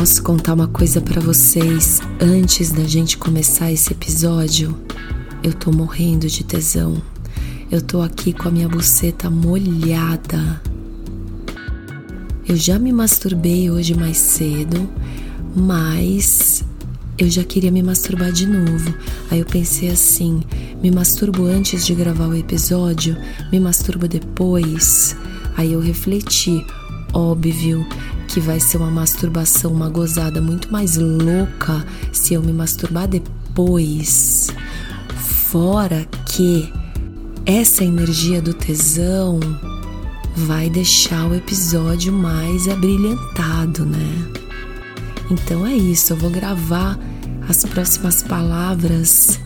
Posso contar uma coisa para vocês antes da gente começar esse episódio? Eu tô morrendo de tesão. Eu tô aqui com a minha buceta molhada. Eu já me masturbei hoje mais cedo, mas eu já queria me masturbar de novo. Aí eu pensei assim: me masturbo antes de gravar o episódio, me masturbo depois. Aí eu refleti: óbvio que vai ser uma masturbação, uma gozada muito mais louca se eu me masturbar depois. Fora que essa energia do tesão vai deixar o episódio mais abrilhantado, né? Então é isso, eu vou gravar as próximas palavras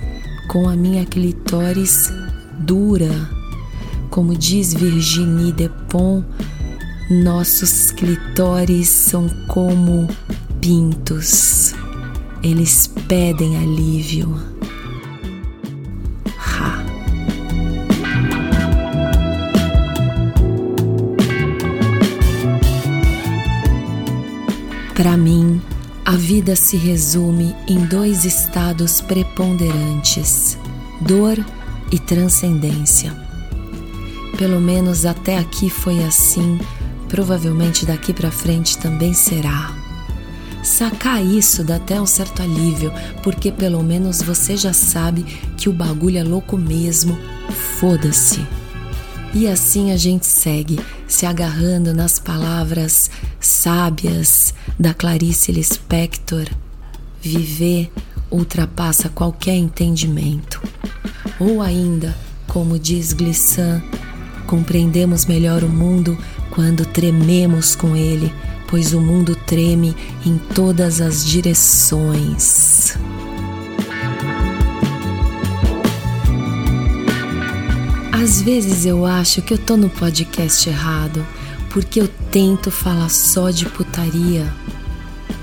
com a minha clitóris dura. Como diz Virginie Despont, nossos clitóris são como pintos. Eles pedem alívio. Para mim, a vida se resume em dois estados preponderantes: dor e transcendência. Pelo menos até aqui foi assim, provavelmente daqui para frente também será. Sacar isso dá até um certo alívio, porque pelo menos você já sabe que o bagulho é louco mesmo, foda-se. E assim a gente segue, se agarrando nas palavras sábias da Clarice Lispector: viver ultrapassa qualquer entendimento. Ou ainda, como diz Glissant, compreendemos melhor o mundo quando trememos com ele, pois o mundo treme em todas as direções. Às vezes eu acho que eu tô no podcast errado, porque eu tento falar só de putaria.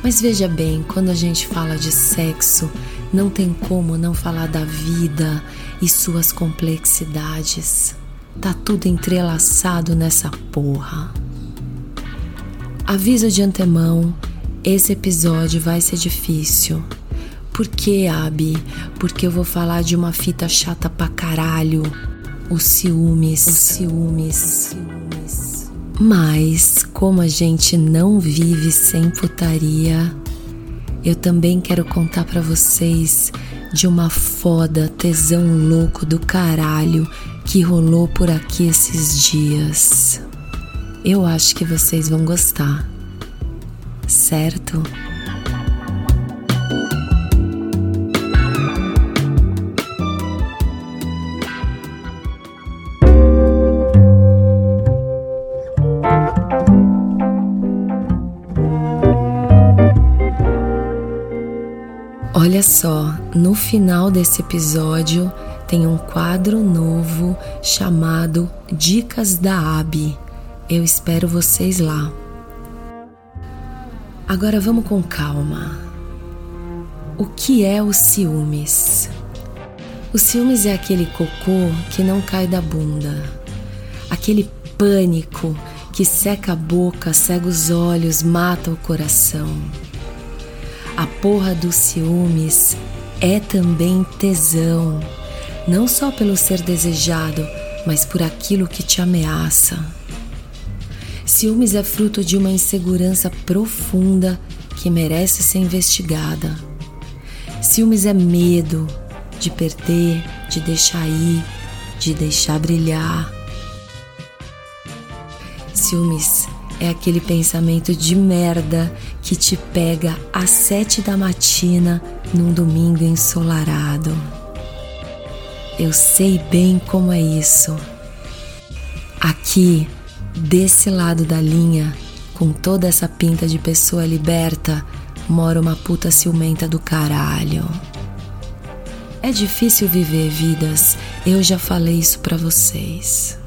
Mas veja bem, quando a gente fala de sexo, não tem como não falar da vida e suas complexidades. Tá tudo entrelaçado nessa porra. Aviso de antemão, esse episódio vai ser difícil. Por que, Abi? Porque eu vou falar de uma fita chata pra caralho os ciúmes, os ciúmes. Mas, como a gente não vive sem putaria, eu também quero contar para vocês de uma foda tesão louco do caralho que rolou por aqui esses dias. Eu acho que vocês vão gostar, certo? No final desse episódio tem um quadro novo chamado Dicas da Abi. Eu espero vocês lá. Agora vamos com calma. O que é o ciúmes? O ciúmes é aquele cocô que não cai da bunda, aquele pânico que seca a boca, cega os olhos, mata o coração. A porra dos ciúmes é também tesão, não só pelo ser desejado, mas por aquilo que te ameaça. Ciúmes é fruto de uma insegurança profunda que merece ser investigada. Ciúmes é medo de perder, de deixar ir, de deixar brilhar. Ciúmes é aquele pensamento de merda que te pega às sete da matina num domingo ensolarado. Eu sei bem como é isso. Aqui, desse lado da linha, com toda essa pinta de pessoa liberta, mora uma puta ciumenta do caralho. É difícil viver vidas, eu já falei isso para vocês.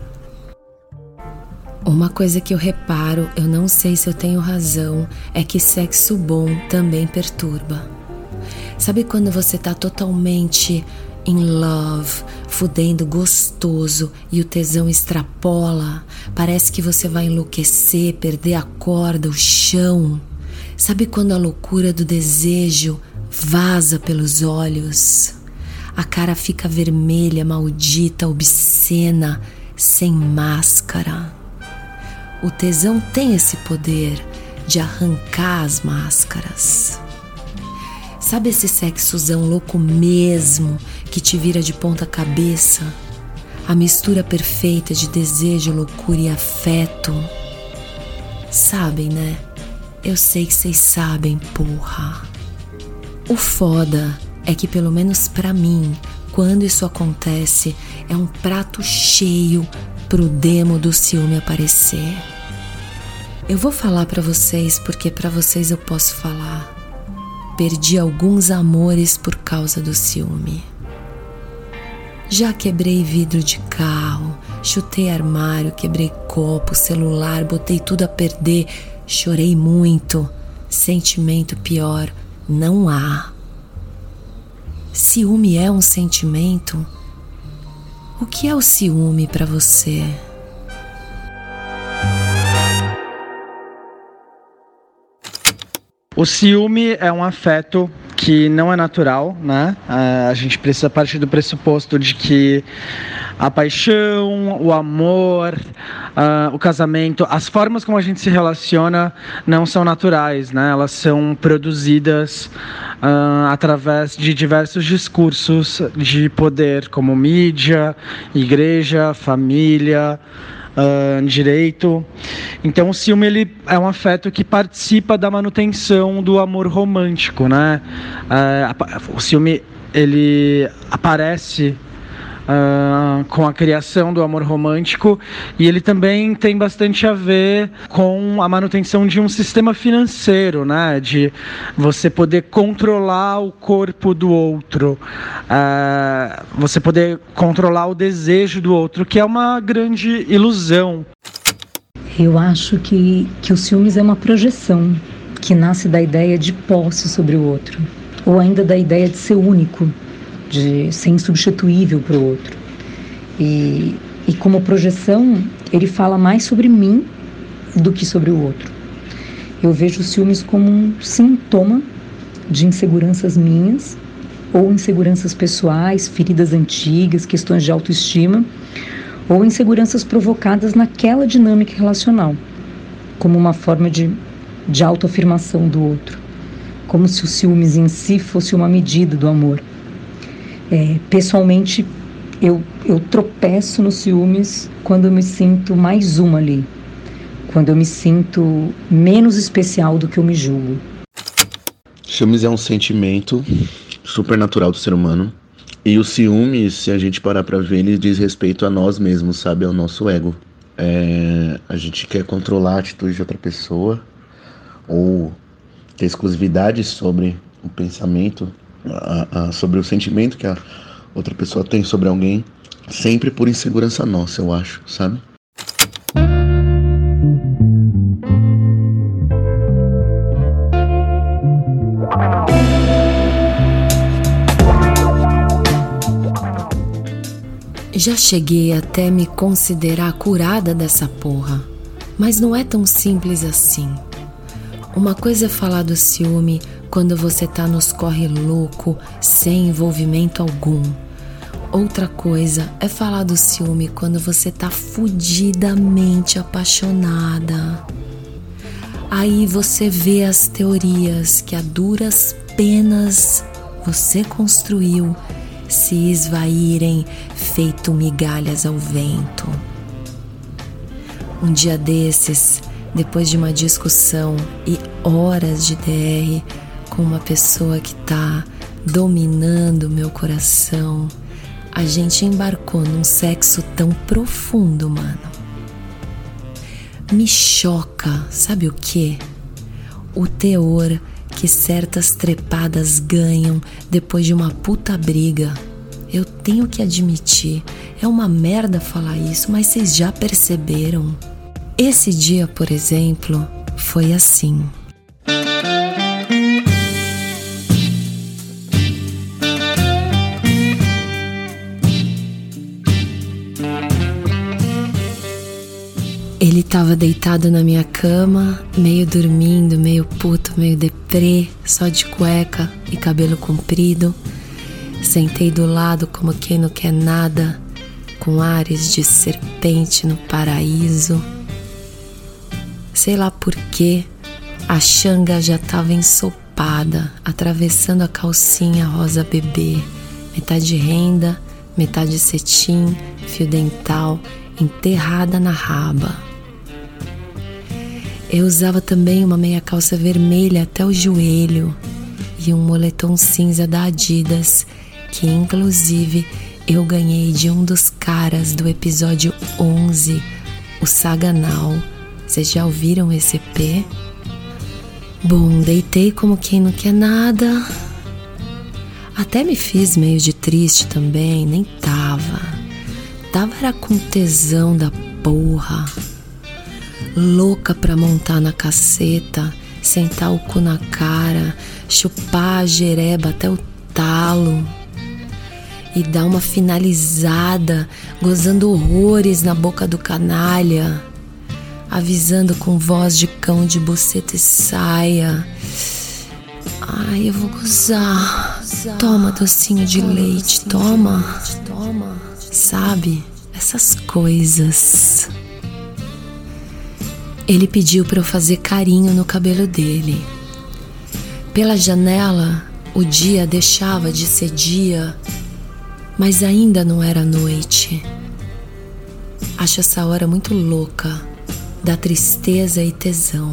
Uma coisa que eu reparo, eu não sei se eu tenho razão, é que sexo bom também perturba. Sabe quando você tá totalmente in love, fudendo gostoso e o tesão extrapola? Parece que você vai enlouquecer, perder a corda, o chão. Sabe quando a loucura do desejo vaza pelos olhos? A cara fica vermelha, maldita, obscena, sem máscara. O tesão tem esse poder de arrancar as máscaras. Sabe esse sexozão louco mesmo que te vira de ponta cabeça? A mistura perfeita de desejo, loucura e afeto. Sabem, né? Eu sei que vocês sabem, porra. O foda é que, pelo menos para mim, quando isso acontece, é um prato cheio pro demo do ciúme aparecer. Eu vou falar para vocês porque para vocês eu posso falar. Perdi alguns amores por causa do ciúme. Já quebrei vidro de carro, chutei armário, quebrei copo, celular, botei tudo a perder Chorei muito. Sentimento pior não há. Ciúme é um sentimento? O que é o ciúme para você? O ciúme é um afeto que não é natural, né? A gente precisa partir do pressuposto de que a paixão, o amor, uh, o casamento, as formas como a gente se relaciona não são naturais, né? Elas são produzidas uh, através de diversos discursos de poder, como mídia, igreja, família. Uh, direito. Então o ciúme ele é um afeto que participa da manutenção do amor romântico, né? Uh, o ciúme ele aparece uh, com a criação do amor romântico e ele também tem bastante a ver com a manutenção de um sistema financeiro, né? De você poder controlar o corpo do outro, uh, você poder controlar o desejo do outro, que é uma grande ilusão. Eu acho que, que o ciúmes é uma projeção que nasce da ideia de posse sobre o outro, ou ainda da ideia de ser único, de ser insubstituível para o outro. E, e como projeção, ele fala mais sobre mim do que sobre o outro. Eu vejo os ciúmes como um sintoma de inseguranças minhas ou inseguranças pessoais, feridas antigas, questões de autoestima ou inseguranças provocadas naquela dinâmica relacional, como uma forma de, de autoafirmação do outro, como se o ciúmes em si fosse uma medida do amor. É, pessoalmente, eu, eu tropeço nos ciúmes quando eu me sinto mais uma ali, quando eu me sinto menos especial do que eu me julgo. Ciúmes é um sentimento supernatural do ser humano. E o ciúme, se a gente parar para ver, ele diz respeito a nós mesmos, sabe? Ao nosso ego. É, a gente quer controlar a atitude de outra pessoa ou ter exclusividade sobre o pensamento a, a, sobre o sentimento que a outra pessoa tem sobre alguém, sempre por insegurança nossa, eu acho, sabe? Já cheguei até me considerar curada dessa porra, mas não é tão simples assim. Uma coisa é falar do ciúme quando você tá nos corre louco, sem envolvimento algum. Outra coisa é falar do ciúme quando você tá fudidamente apaixonada. Aí você vê as teorias que a duras penas você construiu se esvaírem feito migalhas ao vento. Um dia desses, depois de uma discussão e horas de DR, com uma pessoa que tá dominando meu coração, a gente embarcou num sexo tão profundo, mano. Me choca, sabe o que? O teor que certas trepadas ganham depois de uma puta briga. Eu tenho que admitir, é uma merda falar isso, mas vocês já perceberam? Esse dia, por exemplo, foi assim. Ele tava deitado na minha cama, meio dormindo, meio puto, meio deprê, só de cueca e cabelo comprido. Sentei do lado como quem não quer nada, com ares de serpente no paraíso. Sei lá por que a xanga já tava ensopada, atravessando a calcinha rosa bebê, metade renda, metade cetim, fio dental, enterrada na raba. Eu usava também uma meia calça vermelha até o joelho e um moletom cinza da Adidas, que inclusive eu ganhei de um dos caras do episódio 11, o Saganal. Vocês já ouviram esse EP? Bom, deitei como quem não quer nada. Até me fiz meio de triste também, nem tava. Tava era com tesão da porra louca pra montar na caceta, sentar o cu na cara, chupar a jereba até o talo e dar uma finalizada, gozando horrores na boca do canalha, avisando com voz de cão de buceta e saia. Ai, eu vou gozar. Toma docinho de leite, toma. Sabe? Essas coisas. Ele pediu para eu fazer carinho no cabelo dele. Pela janela, o dia deixava de ser dia, mas ainda não era noite. Acho essa hora muito louca, da tristeza e tesão.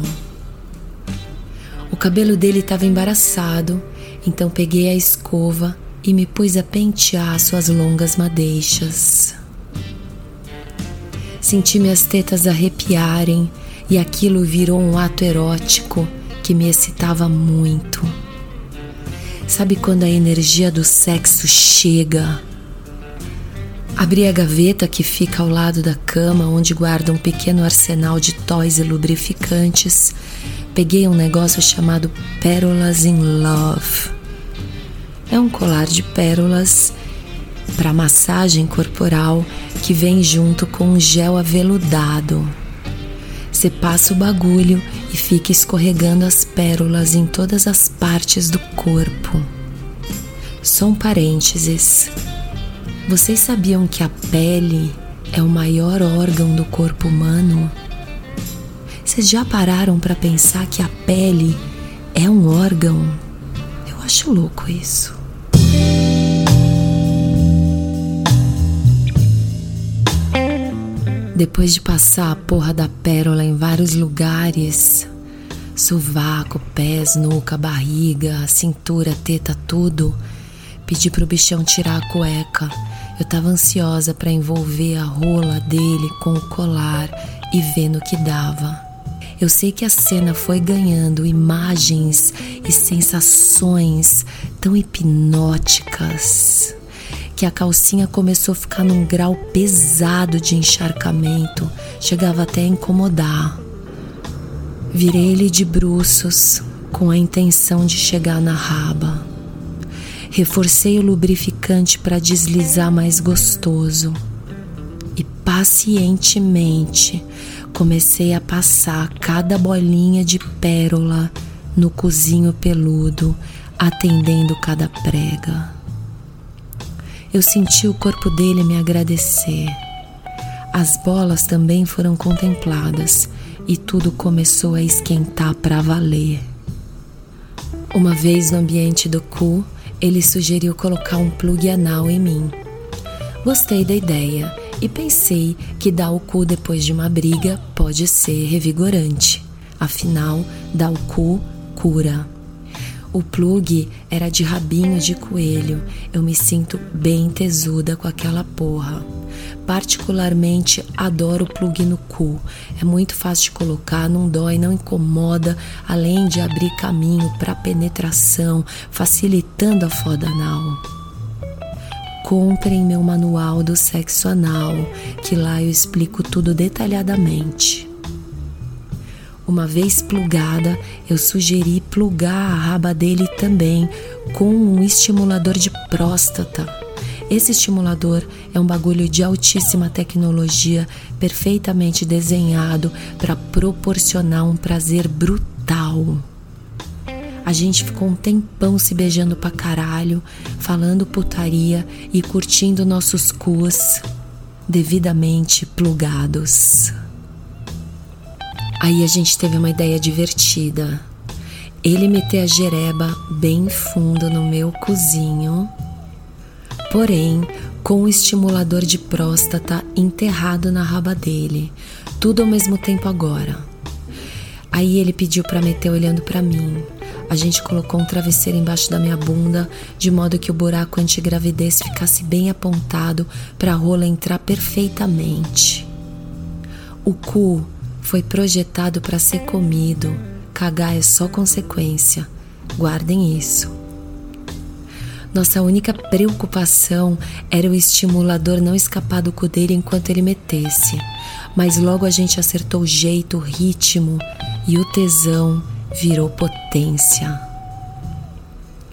O cabelo dele estava embaraçado, então peguei a escova e me pus a pentear suas longas madeixas. Senti minhas tetas arrepiarem e aquilo virou um ato erótico que me excitava muito. Sabe quando a energia do sexo chega? Abri a gaveta que fica ao lado da cama, onde guarda um pequeno arsenal de toys e lubrificantes. Peguei um negócio chamado Pérolas in Love. É um colar de pérolas para massagem corporal que vem junto com um gel aveludado. Você passa o bagulho e fica escorregando as pérolas em todas as partes do corpo. Só um parênteses. Vocês sabiam que a pele é o maior órgão do corpo humano? Vocês já pararam para pensar que a pele é um órgão? Eu acho louco isso. Depois de passar a porra da pérola em vários lugares, sovaco, pés, nuca, barriga, cintura, teta, tudo, pedi pro bichão tirar a cueca. Eu tava ansiosa para envolver a rola dele com o colar e ver no que dava. Eu sei que a cena foi ganhando imagens e sensações tão hipnóticas que a calcinha começou a ficar num grau pesado de encharcamento, chegava até a incomodar. Virei ele de bruços com a intenção de chegar na raba. Reforcei o lubrificante para deslizar mais gostoso e pacientemente comecei a passar cada bolinha de pérola no cozinho peludo, atendendo cada prega. Eu senti o corpo dele me agradecer. As bolas também foram contempladas e tudo começou a esquentar para valer. Uma vez no ambiente do cu, ele sugeriu colocar um plug anal em mim. Gostei da ideia e pensei que dar o cu depois de uma briga pode ser revigorante. Afinal, dar o cu cura. O plug era de rabinho de coelho. Eu me sinto bem tesuda com aquela porra. Particularmente adoro plug no cu. É muito fácil de colocar, não dói, não incomoda, além de abrir caminho para penetração, facilitando a foda anal. Comprem meu manual do sexo anal, que lá eu explico tudo detalhadamente. Uma vez plugada, eu sugeri plugar a raba dele também com um estimulador de próstata. Esse estimulador é um bagulho de altíssima tecnologia, perfeitamente desenhado para proporcionar um prazer brutal. A gente ficou um tempão se beijando pra caralho, falando putaria e curtindo nossos cus devidamente plugados. Aí a gente teve uma ideia divertida. Ele meter a jereba bem fundo no meu cozinho, porém com o estimulador de próstata enterrado na raba dele, tudo ao mesmo tempo agora. Aí ele pediu para meter olhando para mim. A gente colocou um travesseiro embaixo da minha bunda, de modo que o buraco antigravidez ficasse bem apontado para a rola entrar perfeitamente. O cu foi projetado para ser comido. Cagar é só consequência. Guardem isso. Nossa única preocupação era o estimulador não escapar do cu dele enquanto ele metesse. Mas logo a gente acertou o jeito, o ritmo e o tesão virou potência.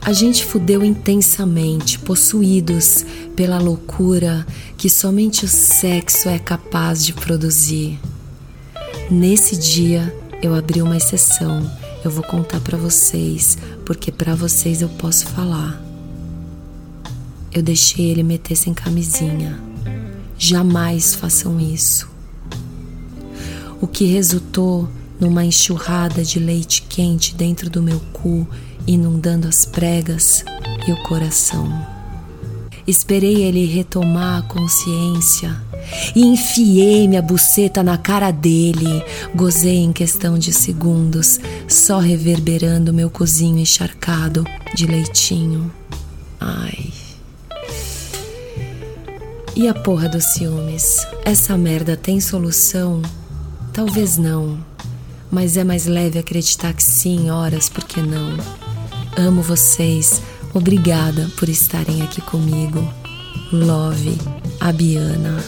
A gente fudeu intensamente, possuídos pela loucura que somente o sexo é capaz de produzir. Nesse dia eu abri uma exceção. Eu vou contar para vocês, porque para vocês eu posso falar. Eu deixei ele meter sem camisinha. Jamais façam isso. O que resultou numa enxurrada de leite quente dentro do meu cu, inundando as pregas e o coração. Esperei ele retomar a consciência e enfiei minha buceta na cara dele. Gozei em questão de segundos, só reverberando meu cozinho encharcado de leitinho. Ai. E a porra dos ciúmes? Essa merda tem solução? Talvez não mas é mais leve acreditar que sim, horas, por que não? Amo vocês, obrigada por estarem aqui comigo. Love, Abiana.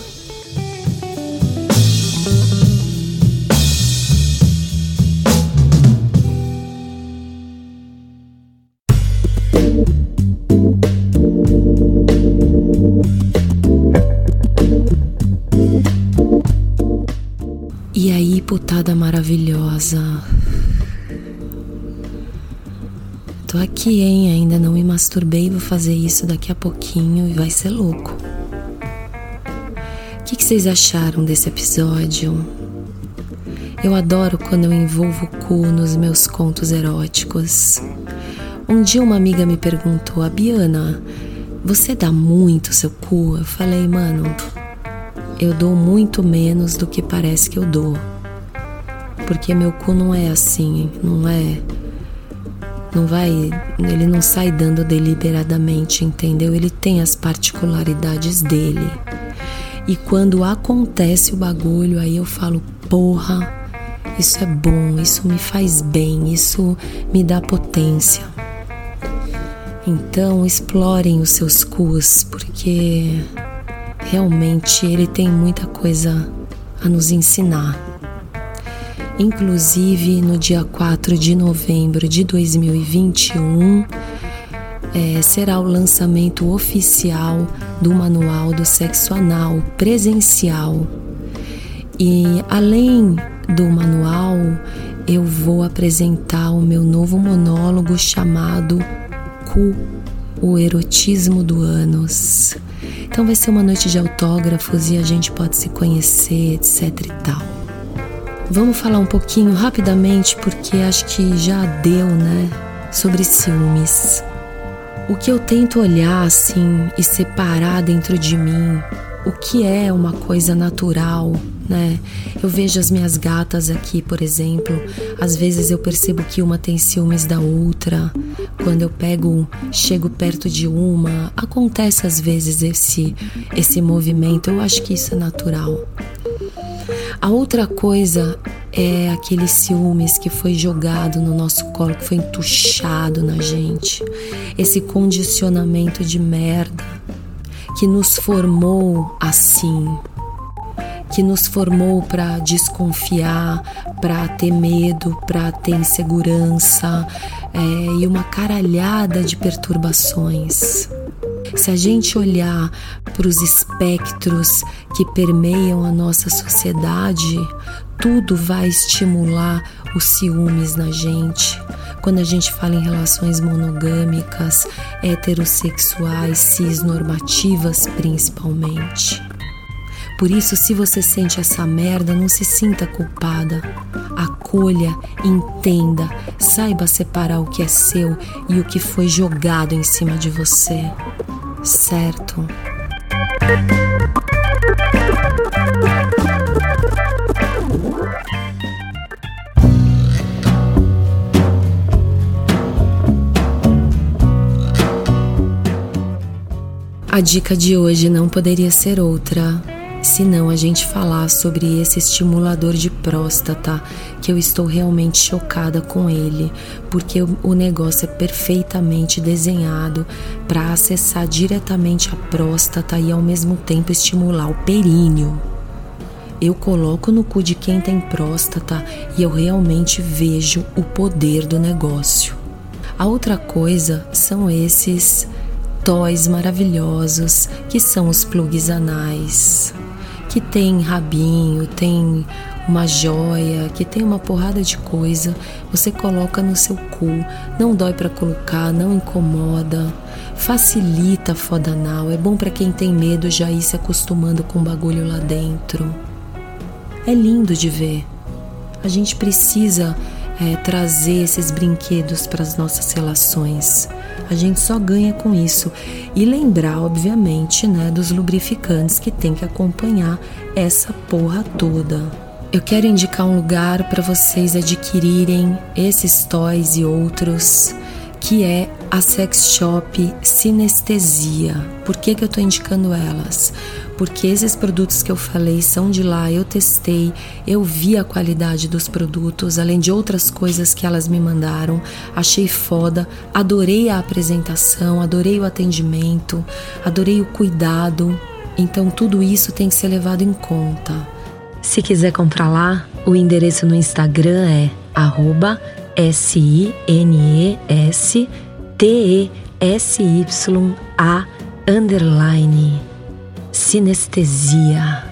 Maravilhosa. Tô aqui, hein? Ainda não me masturbei, vou fazer isso daqui a pouquinho e vai ser louco. O que, que vocês acharam desse episódio? Eu adoro quando eu envolvo o cu nos meus contos eróticos. Um dia uma amiga me perguntou, a Biana, você dá muito seu cu? Eu falei, mano, eu dou muito menos do que parece que eu dou porque meu cu não é assim, não é. Não vai. Ele não sai dando deliberadamente, entendeu? Ele tem as particularidades dele. E quando acontece o bagulho, aí eu falo, porra, isso é bom, isso me faz bem, isso me dá potência. Então explorem os seus cus, porque realmente ele tem muita coisa a nos ensinar. Inclusive, no dia 4 de novembro de 2021, é, será o lançamento oficial do Manual do Sexo Anal presencial. E além do manual, eu vou apresentar o meu novo monólogo chamado Cu, o erotismo do ânus. Então vai ser uma noite de autógrafos e a gente pode se conhecer, etc e tal. Vamos falar um pouquinho rapidamente, porque acho que já deu, né? Sobre ciúmes. O que eu tento olhar assim e separar dentro de mim, o que é uma coisa natural, né? Eu vejo as minhas gatas aqui, por exemplo, às vezes eu percebo que uma tem ciúmes da outra. Quando eu pego, chego perto de uma, acontece às vezes esse esse movimento. Eu acho que isso é natural. A outra coisa é aquele ciúmes que foi jogado no nosso colo, que foi entuchado na gente. Esse condicionamento de merda que nos formou assim, que nos formou para desconfiar, para ter medo, para ter insegurança é, e uma caralhada de perturbações. Se a gente olhar para os espectros que permeiam a nossa sociedade, tudo vai estimular os ciúmes na gente. Quando a gente fala em relações monogâmicas, heterossexuais, cisnormativas principalmente. Por isso, se você sente essa merda, não se sinta culpada. Acolha, entenda, saiba separar o que é seu e o que foi jogado em cima de você. Certo? A dica de hoje não poderia ser outra se não a gente falar sobre esse estimulador de próstata, que eu estou realmente chocada com ele, porque o negócio é perfeitamente desenhado para acessar diretamente a próstata e ao mesmo tempo estimular o períneo. Eu coloco no cu de quem tem próstata e eu realmente vejo o poder do negócio. A outra coisa são esses toys maravilhosos que são os plugs anais que tem rabinho, tem uma joia, que tem uma porrada de coisa, você coloca no seu cu, não dói para colocar, não incomoda, facilita a foda anal, é bom para quem tem medo já ir se acostumando com o bagulho lá dentro. É lindo de ver. A gente precisa é, trazer esses brinquedos para as nossas relações. A gente só ganha com isso. E lembrar, obviamente, né, dos lubrificantes que tem que acompanhar essa porra toda. Eu quero indicar um lugar para vocês adquirirem esses toys e outros, que é a sex shop Sinestesia. Por que, que eu estou indicando elas? porque esses produtos que eu falei são de lá, eu testei, eu vi a qualidade dos produtos, além de outras coisas que elas me mandaram, achei foda, adorei a apresentação, adorei o atendimento, adorei o cuidado. Então tudo isso tem que ser levado em conta. Se quiser comprar lá, o endereço no Instagram é arroba S-I-N-E-S-T-E-S-Y-A underline sinestesia.